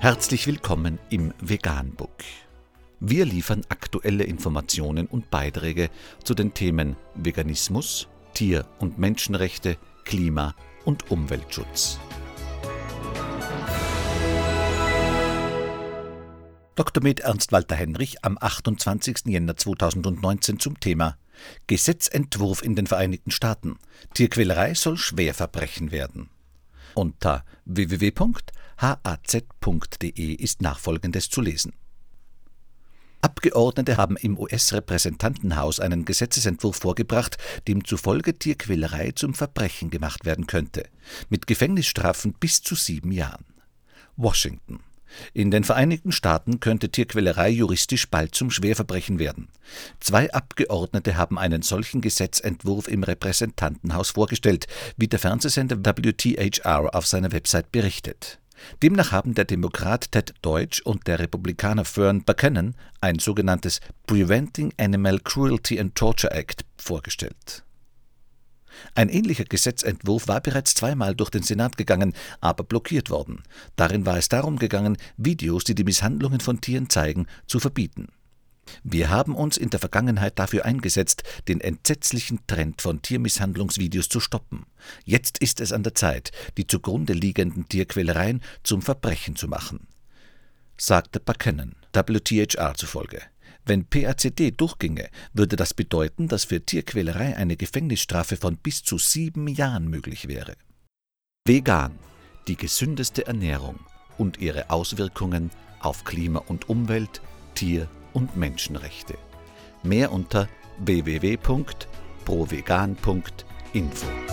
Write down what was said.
Herzlich willkommen im Veganbook. Wir liefern aktuelle Informationen und Beiträge zu den Themen Veganismus, Tier- und Menschenrechte, Klima- und Umweltschutz. Dr. Med Ernst Walter Henrich am 28. Jänner 2019 zum Thema Gesetzentwurf in den Vereinigten Staaten. Tierquälerei soll Schwerverbrechen werden. Unter www.haz.de ist nachfolgendes zu lesen. Abgeordnete haben im US-Repräsentantenhaus einen Gesetzesentwurf vorgebracht, demzufolge Tierquälerei zum Verbrechen gemacht werden könnte, mit Gefängnisstrafen bis zu sieben Jahren. Washington in den Vereinigten Staaten könnte Tierquälerei juristisch bald zum Schwerverbrechen werden. Zwei Abgeordnete haben einen solchen Gesetzentwurf im Repräsentantenhaus vorgestellt, wie der Fernsehsender WTHR auf seiner Website berichtet. Demnach haben der Demokrat Ted Deutsch und der Republikaner Fern Buchanan ein sogenanntes Preventing Animal Cruelty and Torture Act vorgestellt ein ähnlicher Gesetzentwurf war bereits zweimal durch den Senat gegangen, aber blockiert worden. Darin war es darum gegangen, Videos, die die Misshandlungen von Tieren zeigen, zu verbieten. Wir haben uns in der Vergangenheit dafür eingesetzt, den entsetzlichen Trend von Tiermisshandlungsvideos zu stoppen. Jetzt ist es an der Zeit, die zugrunde liegenden Tierquälereien zum Verbrechen zu machen, sagte Buchanan, WTHR zufolge. Wenn PACD durchginge, würde das bedeuten, dass für Tierquälerei eine Gefängnisstrafe von bis zu sieben Jahren möglich wäre. Vegan, die gesündeste Ernährung und ihre Auswirkungen auf Klima und Umwelt, Tier- und Menschenrechte. Mehr unter www.provegan.info.